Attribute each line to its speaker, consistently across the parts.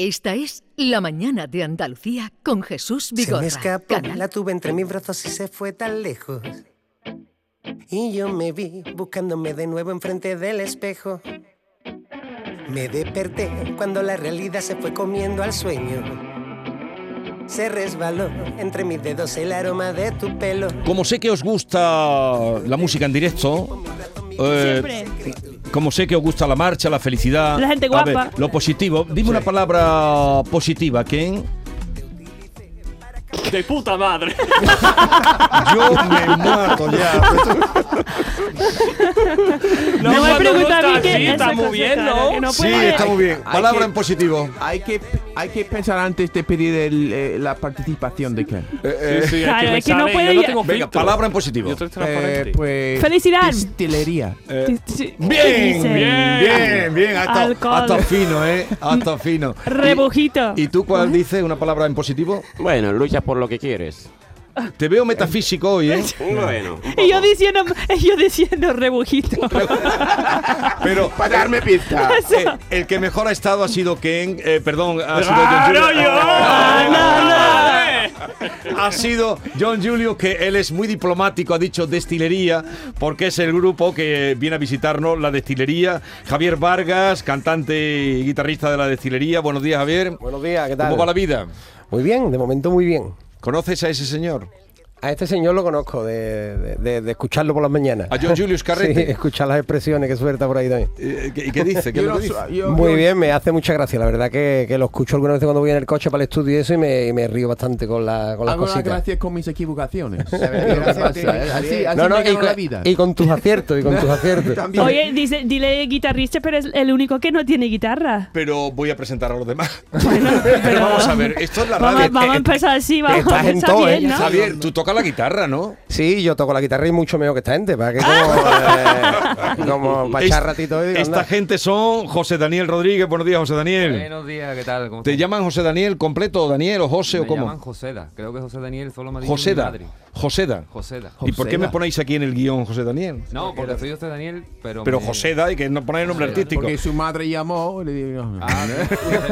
Speaker 1: Esta es La Mañana de Andalucía con Jesús
Speaker 2: Se me
Speaker 1: Vigorra.
Speaker 2: escapó,
Speaker 1: Canal
Speaker 2: la tuve entre mis brazos y se fue tan lejos. Y yo me vi buscándome de nuevo enfrente del espejo. Me desperté cuando la realidad se fue comiendo al sueño. Se resbaló entre mis dedos el aroma de tu pelo.
Speaker 3: Como sé que os gusta la música en directo, eh. Como sé que os gusta la marcha, la felicidad,
Speaker 4: La gente
Speaker 3: a ver,
Speaker 4: guapa.
Speaker 3: lo positivo, dime una palabra positiva, Ken.
Speaker 5: De puta madre.
Speaker 3: Yo me mato ya.
Speaker 4: No me pregunta a mí
Speaker 5: está
Speaker 4: que
Speaker 5: así,
Speaker 4: esa
Speaker 5: está muy bien, ¿no?
Speaker 4: que no
Speaker 3: Sí,
Speaker 4: puede-
Speaker 3: está muy bien. Palabra
Speaker 6: que-
Speaker 3: en positivo.
Speaker 6: Hay que, hay que pensar antes de pedir el, eh, la participación de Ken.
Speaker 3: Eh,
Speaker 5: Sí, sí,
Speaker 4: Claro,
Speaker 5: es que, me
Speaker 4: es que no
Speaker 5: sale,
Speaker 4: puede
Speaker 5: yo no tengo
Speaker 3: Venga,
Speaker 5: filtro.
Speaker 3: palabra en positivo.
Speaker 5: Yo transparente.
Speaker 6: Eh, pues.
Speaker 4: Felicidad.
Speaker 6: Destilería.
Speaker 3: Eh. Bien, bien, bien, bien. Ha estado,
Speaker 4: Alcohol.
Speaker 3: ha estado fino, ¿eh? Ha estado fino.
Speaker 4: Rebujito.
Speaker 3: ¿Y, y tú cuál dices? ¿Una palabra en positivo?
Speaker 7: Bueno, lucha por lo que quieres.
Speaker 3: Te veo metafísico hoy, ¿eh?
Speaker 7: Bueno. un
Speaker 4: Y yo diciendo, y yo diciendo rebujito.
Speaker 3: Pero
Speaker 6: Para darme pista.
Speaker 3: eh, el que mejor ha estado ha sido Ken, eh, perdón, ha sido
Speaker 5: ¡Claro,
Speaker 3: John Julio.
Speaker 5: yo!
Speaker 4: Ah,
Speaker 3: Ha sido John Julio, que él es muy diplomático, ha dicho destilería, porque es el grupo que viene a visitarnos, la destilería. Javier Vargas, cantante y guitarrista de la destilería. Buenos días, Javier.
Speaker 2: Buenos días, ¿qué tal?
Speaker 3: ¿Cómo va la vida?
Speaker 2: Muy bien, de momento muy bien.
Speaker 3: ¿Conoces a ese señor?
Speaker 2: A este señor lo conozco de, de- de- escucharlo por las mañanas.
Speaker 3: A John Julius Carrete.
Speaker 2: Sí, escuchar las expresiones que suelta por ahí también.
Speaker 3: Eh, ¿qué- ¿Y qué dice? ¿Qué lo dice?
Speaker 6: yo-
Speaker 2: Muy
Speaker 6: yo-
Speaker 2: bien, me hace mucha gracia. La verdad que, que lo escucho alguna vez cuando voy en el coche para el estudio y eso y me, y me río bastante con, la, con las
Speaker 6: Hago las
Speaker 2: cositas.
Speaker 6: gracias con mis equivocaciones.
Speaker 2: Y, con,
Speaker 6: la vida.
Speaker 2: y con tus aciertos, y con tus aciertos.
Speaker 4: Oye, dice, dile guitarrista, pero es el único que no tiene guitarra.
Speaker 3: Pero voy a presentar a los demás. Pero vamos a ver, esto es la
Speaker 4: Vamos,
Speaker 3: radio.
Speaker 4: vamos a
Speaker 3: Eh,
Speaker 4: empezar así, vamos a
Speaker 2: estás en
Speaker 4: empezar
Speaker 2: todo,
Speaker 4: bien,
Speaker 2: ¿eh?
Speaker 4: ¿no?
Speaker 3: Javier, tú tocas la guitarra, ¿no?
Speaker 2: Sí, yo toco la guitarra y mucho mejor que esta gente, para que como, eh, como para echar ratito digo,
Speaker 3: Esta
Speaker 2: anda.
Speaker 3: gente son José Daniel Rodríguez. Buenos días, José Daniel.
Speaker 8: Buenos días, ¿qué tal? ¿Cómo
Speaker 3: ¿Te
Speaker 8: estás?
Speaker 3: llaman José Daniel completo, o Daniel, o José,
Speaker 8: Me
Speaker 3: o cómo?
Speaker 8: llaman Joseda. Creo que José Daniel solo me ha dicho mi
Speaker 3: Joseda.
Speaker 8: madre.
Speaker 3: Joseda.
Speaker 8: Joseda.
Speaker 3: ¿Y por qué me ponéis aquí en el guion José Daniel?
Speaker 8: No, porque soy José Daniel, pero.
Speaker 3: Pero
Speaker 8: me-
Speaker 3: Joseda, y que no poner el nombre
Speaker 8: Joseda,
Speaker 3: artístico.
Speaker 6: Porque su madre llamó y le digo. no, no.
Speaker 8: Ah,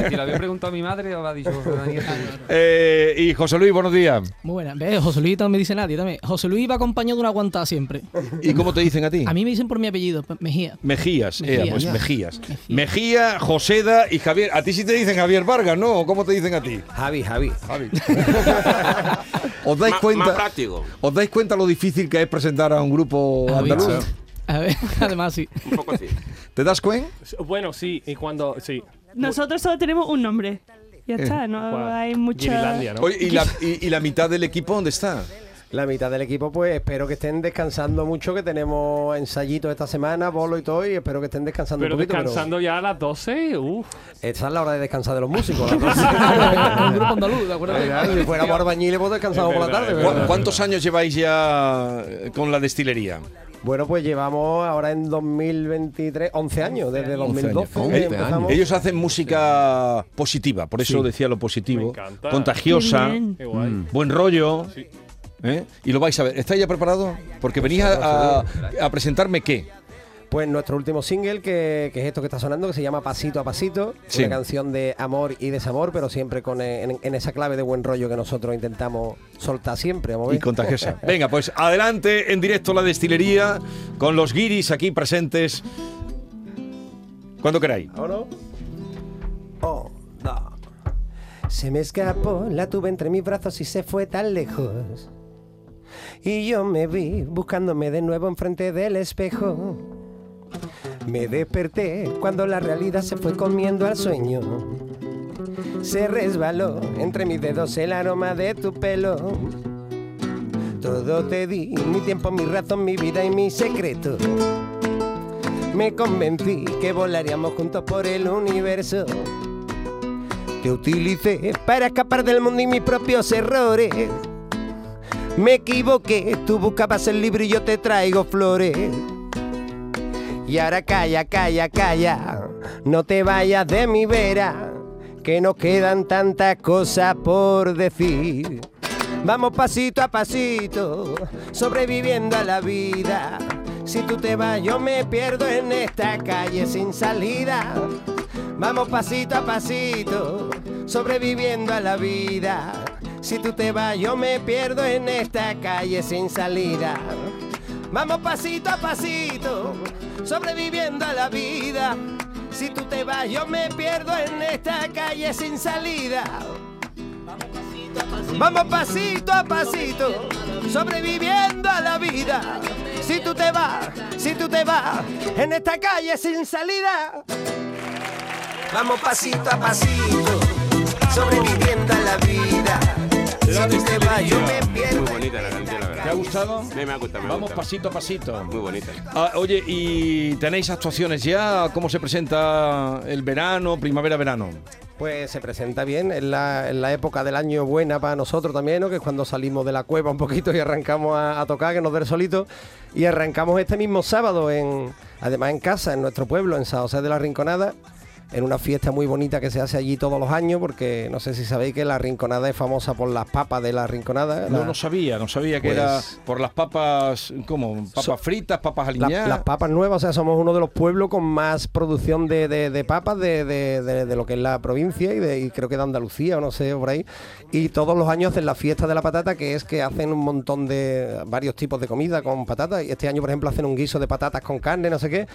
Speaker 8: si le había preguntado a mi madre, ha dicho José Daniel.
Speaker 3: Eh, y José Luis, buenos días.
Speaker 9: Muy buena. Ve, José Luis no me dice nadie también. José Luis va acompañado de una aguantada siempre.
Speaker 3: ¿Y cómo te dicen a ti?
Speaker 9: A mí me dicen por mi apellido, Pe- Mejía.
Speaker 3: Mejías,
Speaker 9: Mejías.
Speaker 3: eh, pues Mejías.
Speaker 9: Mejía.
Speaker 3: Mejía, Joseda y Javier. A ti sí te dicen Javier Vargas, ¿no? ¿O ¿Cómo te dicen a ti?
Speaker 2: Javi, Javi.
Speaker 3: Javi. ¿Os dais cuenta?
Speaker 7: más práctico.
Speaker 3: ¿Os dais cuenta lo difícil que es presentar a un grupo
Speaker 9: Ah,
Speaker 3: andaluz?
Speaker 9: A ver, además sí.
Speaker 7: Un poco así.
Speaker 3: ¿Te das cuenta?
Speaker 5: Bueno, sí, y cuando. Sí.
Speaker 4: Nosotros solo tenemos un nombre. Ya está, no hay mucha...
Speaker 5: ¿no?
Speaker 3: Oye, ¿y la, y, y la mitad del equipo dónde está?
Speaker 2: La mitad del equipo, pues espero que estén descansando mucho, que tenemos ensayitos esta semana, bolo y todo, y espero que estén descansando
Speaker 5: Pero
Speaker 2: un poquito.
Speaker 5: descansando ya a las 12, uff.
Speaker 2: Esa es la hora de descansar de los músicos. la
Speaker 9: un
Speaker 2: cosa.
Speaker 9: grupo andaluz, ¿de acuerdo?
Speaker 2: si fuéramos pues descansamos
Speaker 5: Es
Speaker 2: por la tarde.
Speaker 5: es
Speaker 3: ¿Cu-
Speaker 2: pero-
Speaker 3: ¿Cuántos años lleváis ya con la destilería?
Speaker 2: Bueno, pues llevamos ahora en 2023 11 años, desde 2012.
Speaker 6: años.
Speaker 2: que
Speaker 6: 11
Speaker 2: empezamos.
Speaker 3: Ellos hacen música positiva, por eso
Speaker 6: Sí.
Speaker 3: decía lo positivo. Contagiosa.
Speaker 6: Mm.
Speaker 3: buen rollo.
Speaker 5: Sí.
Speaker 3: ¿Eh? Y lo vais a ver. ¿Estáis ya preparados? Porque venís a, a- a presentarme qué.
Speaker 2: Pues nuestro último single, que, que es esto que está sonando, que se llama Pasito a Pasito,
Speaker 3: Sí.
Speaker 2: una canción de amor y desamor, pero siempre con eh, en, en esa clave de buen rollo que nosotros intentamos soltar siempre. Vamos a
Speaker 3: Y contagiosa. Venga, pues adelante en directo la destilería con los guiris aquí presentes. Cuando queráis.
Speaker 2: Oh, no. Se me escapó, la tuve entre mis brazos y se fue tan lejos. Y yo me vi buscándome de nuevo enfrente del espejo. Me desperté cuando la realidad se fue comiendo al sueño. Se resbaló entre mis dedos el aroma de tu pelo. Todo te di, mi tiempo, mi razón, mi vida y mi secreto. Me convencí que volaríamos juntos por el universo. Te utilicé para escapar del mundo y mis propios errores. Me equivoqué, tú buscabas el libro y yo te traigo flores. Y ahora calla, calla, calla, no te vayas de mi vera, que nos quedan tantas cosas por decir. Vamos pasito a pasito, sobreviviendo a la vida. Si tú te vas, yo me pierdo en esta calle sin salida. Vamos pasito a pasito, sobreviviendo a la vida. Si tú te vas, yo me pierdo en esta calle sin salida. Vamos pasito a pasito, sobreviviendo a la vida. Si tú te vas, yo me pierdo en esta calle sin salida. Vamos pasito a pasito, sobreviviendo a la vida. Si tú te vas, si tú te vas, en esta calle sin salida. Vamos pasito a pasito, sobreviviendo a la vida. Te yo me pierdo.
Speaker 7: Muy bonita la canción, la verdad.
Speaker 3: ¿Te ha gustado?
Speaker 7: Me, me ha gustado, me
Speaker 3: Vamos pasito a pasito.
Speaker 7: Muy bonita.
Speaker 3: Ah, oye, ¿y tenéis actuaciones ya? ¿Cómo se presenta el verano, primavera-verano?
Speaker 2: Pues se presenta bien, en la, en la época del año buena para nosotros también, ¿no? que es cuando salimos de la cueva un poquito y arrancamos a, a tocar, que nos dé el solito. Y arrancamos este mismo sábado, en, además en casa, en nuestro pueblo, en San José de la Rinconada, en una fiesta muy bonita que se hace allí todos los años, porque no sé si sabéis que la Rinconada es famosa por las papas de la Rinconada.
Speaker 3: No
Speaker 2: la-
Speaker 3: lo sabía, no sabía que
Speaker 2: Pues-
Speaker 3: era por las papas, ¿cómo? Papas
Speaker 2: So-
Speaker 3: fritas, papas
Speaker 2: La-
Speaker 3: aliñadas.
Speaker 2: las papas nuevas, o sea, somos uno de los pueblos con más producción de, de- de papas de, de- lo que es la provincia y, de, y creo que de Andalucía o no sé, por ahí. Y todos los años hacen la fiesta de la patata, que es que hacen un montón de varios tipos de comida con patatas. Y este año, por ejemplo, hacen un guiso de patatas con carne, no sé qué.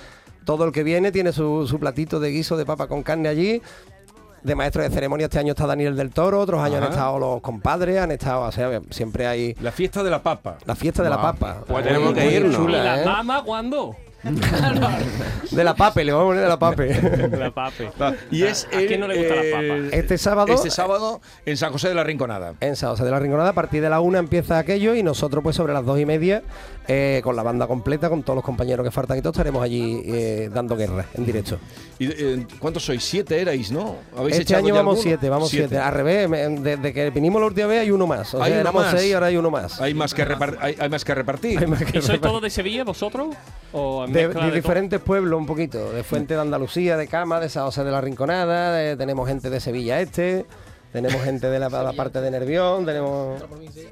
Speaker 2: Todo el que viene tiene su, su platito de guiso de papa con carne allí. De maestro de ceremonia este año está Daniel del Toro, otros años
Speaker 3: Ajá.
Speaker 2: han estado los compadres, han estado, o sea, siempre hay
Speaker 3: La fiesta de la papa.
Speaker 2: la fiesta de la papa.
Speaker 7: pues tenemos que irnos.
Speaker 5: ¿Y la
Speaker 2: ¿eh?
Speaker 5: mama cuándo?
Speaker 2: De la pape, le vamos a poner de la pape.
Speaker 5: La pape.
Speaker 3: Ah, Y es
Speaker 5: ¿A quién no le gusta la papa?
Speaker 2: Este sábado,
Speaker 3: Este sábado en San José de la Rinconada.
Speaker 2: en San José de la Rinconada, a partir de la una empieza aquello y nosotros pues sobre las dos y media, eh, con la banda completa, con todos los compañeros que faltan y todo, estaremos allí eh, dando guerra en directo.
Speaker 3: ¿Y eh, cuántos sois? Siete erais, ¿no? ¿Habéis
Speaker 2: Este
Speaker 3: echado
Speaker 2: año
Speaker 3: ya
Speaker 2: vamos
Speaker 3: alguno?
Speaker 2: siete, vamos siete. Al revés, me- desde que vinimos la última vez hay uno más. O
Speaker 3: Hay
Speaker 2: sea,
Speaker 3: uno
Speaker 2: éramos
Speaker 3: más.
Speaker 2: seis y ahora hay uno más.
Speaker 3: Hay más que, repar- hay, hay más que repartir.
Speaker 2: Hay más que
Speaker 5: ¿Y sois
Speaker 2: repartir.
Speaker 5: todos de Sevilla vosotros? ¿O en
Speaker 2: de, diferentes pueblos un poquito, de Fuente de Andalucía, de Cama, de San José de la Rinconada, de- tenemos gente de Sevilla Este, tenemos gente de la, la parte de Nervión, tenemos...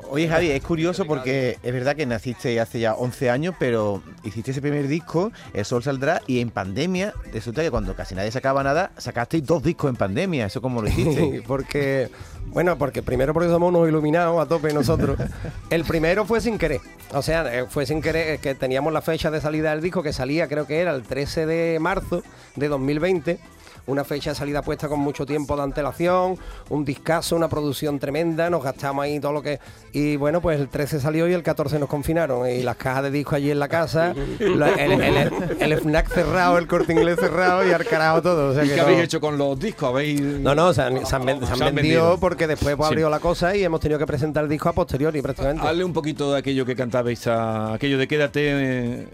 Speaker 10: Oye, Javi, es curioso porque es verdad que naciste hace ya 11 años, pero hiciste ese primer disco, El Sol Saldrá, y en pandemia, resulta que cuando casi nadie sacaba nada, sacasteis dos discos en pandemia. ¿Eso cómo lo hiciste?
Speaker 2: porque, bueno, porque primero porque somos unos iluminados a tope nosotros. El primero fue sin querer. O sea, eh, fue sin querer que teníamos la fecha de salida del disco que salía, creo que era el 13 de marzo de 2020. Una fecha de salida puesta con mucho tiempo de antelación, un discazo, una producción tremenda, nos gastamos ahí todo lo que... Y bueno, pues el 13 salió y el 14 nos confinaron. Y las cajas de disco allí en la casa, la- el, el- el FNAC cerrado, el corte inglés cerrado y al carajo todo. O sea
Speaker 3: ¿Y
Speaker 2: que
Speaker 3: qué habéis hecho con los discos? ¿Habéis...
Speaker 2: no, no, se han, se han ven- se han
Speaker 3: Se han
Speaker 2: vendido,
Speaker 3: vendido.
Speaker 2: porque después pues,
Speaker 3: Sí.
Speaker 2: abrió la cosa y hemos tenido que presentar el disco a posteriori prácticamente.
Speaker 3: Hazle un poquito de aquello que cantabais, a- aquello de quédate. eh.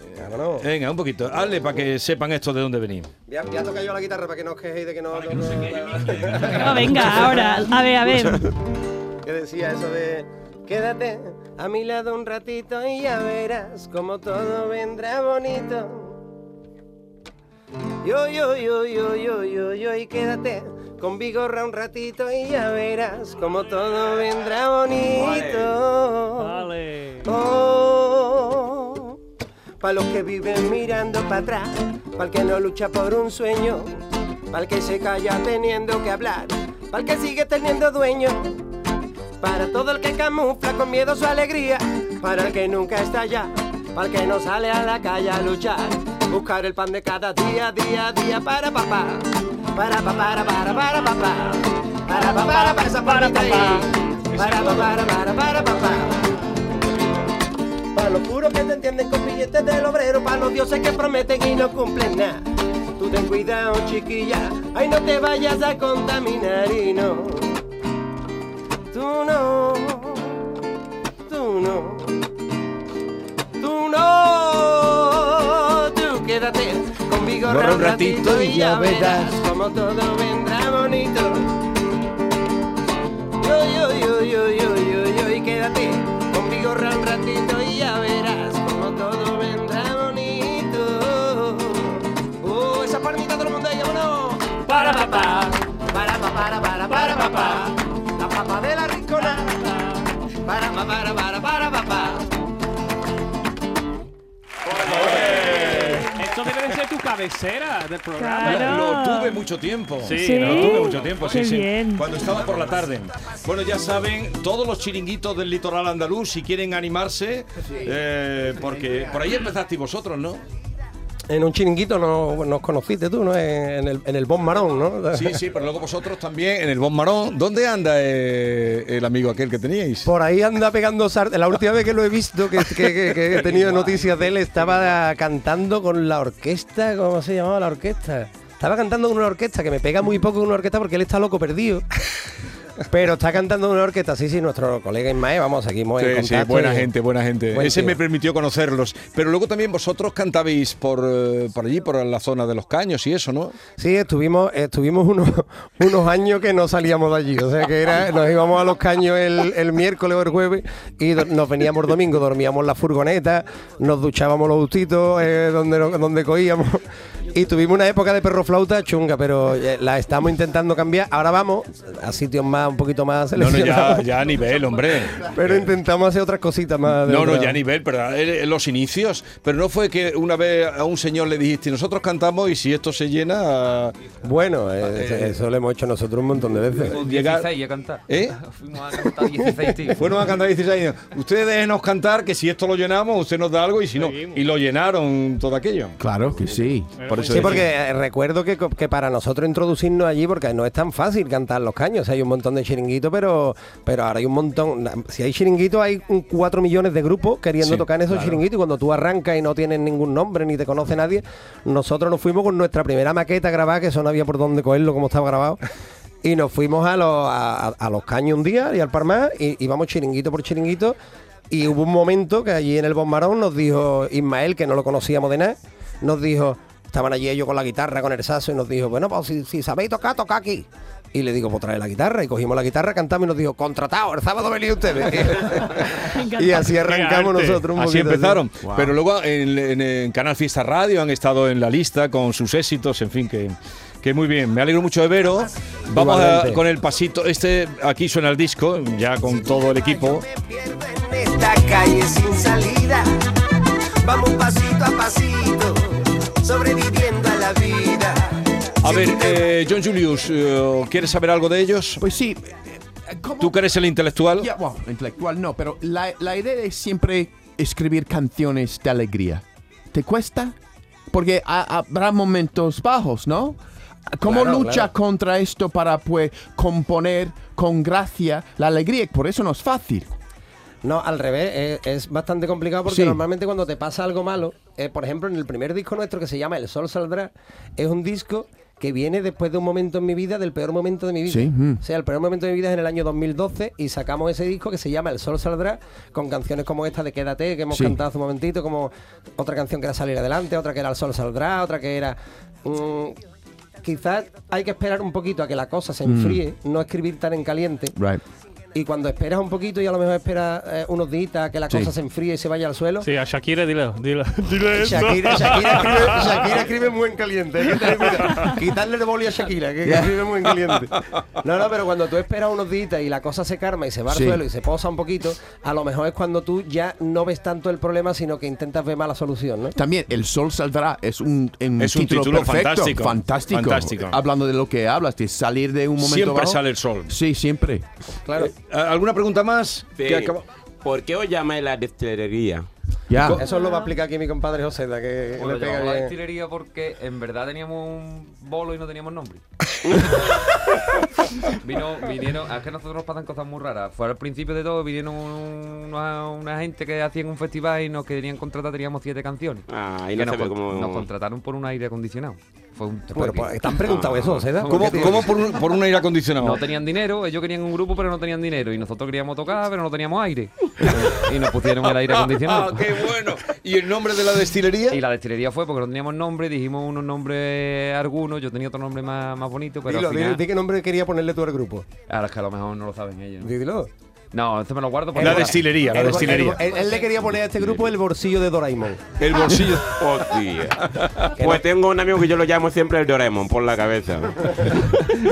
Speaker 3: Venga, un poquito. Hazle para que sepan esto de dónde venís.
Speaker 2: Voy a, voy a tocar yo la guitarra para que no quejéis de que no... no- no-
Speaker 4: No, venga, ahora. A ver, a ver.
Speaker 2: que decía eso de... Quédate a mi lado un ratito y ya verás como todo vendrá bonito. Yo, yo, yo, yo, yo, yo, yo, y quédate con Vigorra un ratito y ya verás como todo vendrá bonito.
Speaker 5: Vale.
Speaker 2: Oh, para los que viven mirando para atrás, para el que no lucha por un sueño, para el que se calla teniendo que hablar, para el que sigue teniendo dueño, para todo el que camufla con miedo su alegría, para el que nunca está allá, para el que no sale a la calle a luchar, buscar el pan de cada día, día, día para papá, para papá, para para para papá, para papá, para para esa para papá, para para para papá. Para los puros que te entienden con billetes del obrero, para los dioses que prometen y no cumplen nada. Tú ten cuidado, chiquilla, ay no te vayas a contaminar y no. Tú no, tú no, tú no, tú quédate conmigo
Speaker 3: Borra
Speaker 2: un ratito y ya verás
Speaker 3: verás.
Speaker 2: como todo vendrá bonito. Yo, yo, yo, yo, yo, yo, yo, y quédate conmigo un ratito
Speaker 5: cabecera del programa.
Speaker 4: Claro.
Speaker 3: Lo tuve mucho tiempo.
Speaker 5: Sí,
Speaker 4: ¿Sí?
Speaker 3: Lo tuve mucho tiempo, sí,
Speaker 4: Qué
Speaker 3: sí.
Speaker 4: bien.
Speaker 3: Cuando estaba por la tarde. Bueno, ya saben, todos los chiringuitos del litoral andaluz, si quieren animarse, eh, porque por ahí empezasteis vosotros, ¿no?
Speaker 2: En un chiringuito no, nos conociste tú, ¿no? En el, en el Bon Marón, ¿no?
Speaker 3: Sí, sí, pero luego vosotros también en el Bon Marón. ¿Dónde anda eh, el amigo aquel que teníais?
Speaker 2: Por ahí anda pegando sartén. La última vez que lo he visto, que, que- que- que he tenido noticias de él, estaba cantando con la orquesta. ¿Cómo se llamaba la orquesta? Estaba cantando con una orquesta que me pega muy poco con una orquesta porque él está loco perdido. Pero está cantando una orquesta, sí, sí, nuestro colega Ismael, vamos, seguimos en
Speaker 3: Sí,
Speaker 2: contacto.
Speaker 3: sí, buena
Speaker 2: y-
Speaker 3: gente, buena gente.
Speaker 2: Buen
Speaker 3: Ese
Speaker 2: tío.
Speaker 3: me permitió conocerlos. Pero luego también vosotros cantabais por, eh, por allí, por la zona de los caños y eso, ¿no?
Speaker 2: Sí, estuvimos, estuvimos unos, unos años que no salíamos de allí. O sea que era, nos íbamos a los caños el, el miércoles o el jueves y nos veníamos el domingo, dormíamos en la furgoneta, nos duchábamos los gustitos eh, donde, donde cogíamos. Y tuvimos una época de perro flauta chunga, pero eh, la estamos intentando cambiar. Ahora vamos a sitios más, un poquito más
Speaker 3: No, no, ya, ya a nivel, hombre.
Speaker 2: Pero intentamos hacer otras cositas más. de
Speaker 3: No, no, ya a nivel, pero eh, en los inicios. Pero no fue que una vez a un señor le dijiste, nosotros cantamos y si esto se llena,
Speaker 2: Bueno, eh, eso lo hemos hecho nosotros un montón de veces.
Speaker 8: Fuimos
Speaker 3: Llegar-
Speaker 8: 16 a cantar.
Speaker 3: ¿Eh?
Speaker 8: Fuimos a cantar 16, tío.
Speaker 3: fueron a cantar 16 años. Ustedes déjenos cantar, que si esto lo llenamos, usted nos da algo y si no. Y lo llenaron todo aquello.
Speaker 6: Claro que sí.
Speaker 3: Por eso
Speaker 2: Sí, porque eh, recuerdo que, que para nosotros introducirnos allí, porque no es tan fácil cantar los caños, hay un montón de chiringuitos, pero, pero ahora hay un montón. Si hay chiringuitos, hay 4 millones de grupos queriendo
Speaker 3: Sí,
Speaker 2: tocar en esos chiringuitos, y cuando tú arrancas y no tienes ningún nombre ni te conoce nadie, nosotros nos fuimos con nuestra primera maqueta grabada, que eso no había por dónde cogerlo como estaba grabado. Y nos fuimos a los, a, los caños un día y al Parmar y íbamos chiringuito por chiringuito. Y hubo un momento que allí en el Bombarón nos dijo Ismael, que no lo conocíamos de nada, nos dijo, estaban allí ellos con la guitarra, con el saso, y nos dijo, bueno, pues si, si sabéis tocar, toca aquí. Y le digo, pues trae la guitarra. Y cogimos la guitarra, cantamos y nos dijo, contratado, el sábado venid ustedes. y así arrancamos nosotros un
Speaker 3: Así
Speaker 2: poquito,
Speaker 3: empezaron.
Speaker 6: Wow.
Speaker 3: Pero luego en, en- en Canal Fiesta Radio han estado en la lista con sus éxitos, en fin, que, que muy bien. Me alegro mucho de veros. Vamos a- con el pasito. Este aquí suena el disco, ya con todo el equipo.
Speaker 11: Me pierdo en esta calle sin salida. Vamos pasito a pasito, sobreviviendo a la vida.
Speaker 3: A ver, eh, John Julius, eh, ¿quieres saber algo de ellos?
Speaker 6: Pues sí. eh, ¿cómo-
Speaker 3: ¿Tú que eres el intelectual?
Speaker 6: Bueno, intelectual no, pero la, la idea de siempre escribir canciones de alegría, ¿te cuesta? Porque ha- habrá momentos bajos, ¿no? ¿Cómo
Speaker 2: Claro,
Speaker 6: lucha
Speaker 2: claro.
Speaker 6: contra esto para pues componer con gracia la alegría? Por eso no es fácil.
Speaker 2: No, al revés, es, es bastante complicado porque
Speaker 6: Sí.
Speaker 2: normalmente cuando te pasa algo malo, eh, por ejemplo, en el primer disco nuestro que se llama El Sol Saldrá, es un disco que viene después de un momento en mi vida, del peor momento de mi vida.
Speaker 6: Sí, mm.
Speaker 2: O sea, el peor momento de mi vida es en el año 2012 y sacamos ese disco que se llama El Sol Saldrá, con canciones como esta de Quédate, que hemos
Speaker 6: Sí.
Speaker 2: cantado hace un momentito, como otra canción que era Salir Adelante, otra que era El Sol Saldrá, otra que era... mm, quizás hay que esperar un poquito a que la cosa se enfríe, no escribir tan en caliente.
Speaker 6: Right.
Speaker 2: Y cuando esperas un poquito y a lo mejor esperas eh, unos días que la
Speaker 6: Sí.
Speaker 2: cosa se enfríe y se vaya al suelo.
Speaker 5: Sí, a Shakira dile, dile, dile eso.
Speaker 2: Shakira, Shakira, escribe, Shakira escribe muy en caliente. hay que tener cuidado. Quitarle el boli a Shakira, que, que escribe muy en caliente. No, no, pero cuando tú esperas unos días y la cosa se calma y se va al
Speaker 6: Sí.
Speaker 2: suelo y se posa un poquito, a lo mejor es cuando tú ya no ves tanto el problema, sino que intentas ver más la solución, ¿no?
Speaker 6: También El Sol Saldrá es un, un
Speaker 3: Es un
Speaker 6: título,
Speaker 3: título
Speaker 6: perfecto,
Speaker 3: fantástico.
Speaker 6: fantástico.
Speaker 3: Fantástico.
Speaker 6: Hablando de lo que hablas, de salir de un momento
Speaker 3: Siempre
Speaker 6: bajo.
Speaker 3: sale el sol.
Speaker 6: Sí, siempre.
Speaker 2: Claro.
Speaker 3: Eh, ¿Alguna pregunta más?
Speaker 7: Sí. ¿Por qué os llamáis la destilería?
Speaker 6: Ya.
Speaker 2: Eso lo va a explicar aquí mi compadre José, da que
Speaker 8: Bueno,
Speaker 2: le pega
Speaker 8: la destilería porque en verdad teníamos un bolo y no teníamos nombre. Vino, vinieron, es que a nosotros nos pasan cosas muy raras. Fue al principio de todo, vinieron un- una, una gente que hacían un festival y nos querían contratar, teníamos siete canciones.
Speaker 7: Ah, y
Speaker 8: que
Speaker 7: no
Speaker 8: nos, nos contrataron por un aire acondicionado. Fue un trueque.
Speaker 2: pues, ¿te han preguntado eso, da?
Speaker 3: ¿Cómo,
Speaker 2: ¿Por qué te-
Speaker 3: cómo por, un, por un aire acondicionado?
Speaker 8: No tenían dinero, ellos querían un grupo pero no tenían dinero y nosotros queríamos tocar pero no teníamos aire. y nos pusieron el aire acondicionado.
Speaker 3: Ah, ¡Qué bueno! ¿Y el nombre de la destilería?
Speaker 8: Y la destilería fue porque no teníamos nombre, dijimos unos nombres algunos, yo tenía otro nombre más, más bonito, pero
Speaker 2: Dilo,
Speaker 8: al final...
Speaker 2: di qué nombre quería ponerle tú al grupo.
Speaker 8: Ahora es que a lo mejor no lo saben ellos. ¿no?
Speaker 2: Dilo.
Speaker 8: No, este me lo guardo para
Speaker 3: La
Speaker 8: ahora.
Speaker 3: destilería, la
Speaker 2: El-
Speaker 3: destilería.
Speaker 2: el- él, él le quería poner a este grupo el bolsillo de Doraemon.
Speaker 3: El bolsillo.
Speaker 7: Hostia. Pues tengo un amigo que yo lo llamo siempre el Doraemon por la cabeza.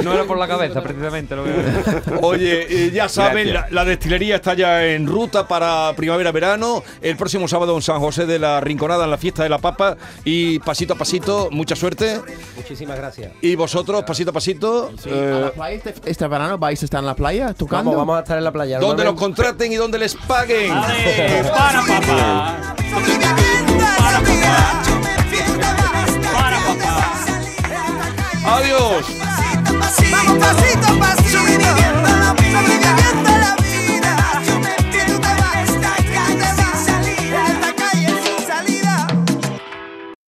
Speaker 8: No era por la cabeza, precisamente. Lo que...
Speaker 3: Oye, eh, ya saben, la, destilería está ya en ruta para primavera-verano. El próximo sábado en San José de la Rinconada, en la fiesta de la papa. Y pasito a pasito, mucha suerte.
Speaker 2: Muchísimas gracias.
Speaker 3: Y vosotros, pasito a pasito,
Speaker 6: Sí,
Speaker 3: eh,
Speaker 6: a la playa este, este verano vais a estar en la playa tocando.
Speaker 2: Vamos, vamos a estar en la playa.
Speaker 3: Donde los contraten y donde les paguen.
Speaker 5: ¡Ale! ¡Para, papá! ¡Para, papá!
Speaker 3: Adiós.
Speaker 11: Vamos pasito a pasito, sobreviviendo, sobreviviendo.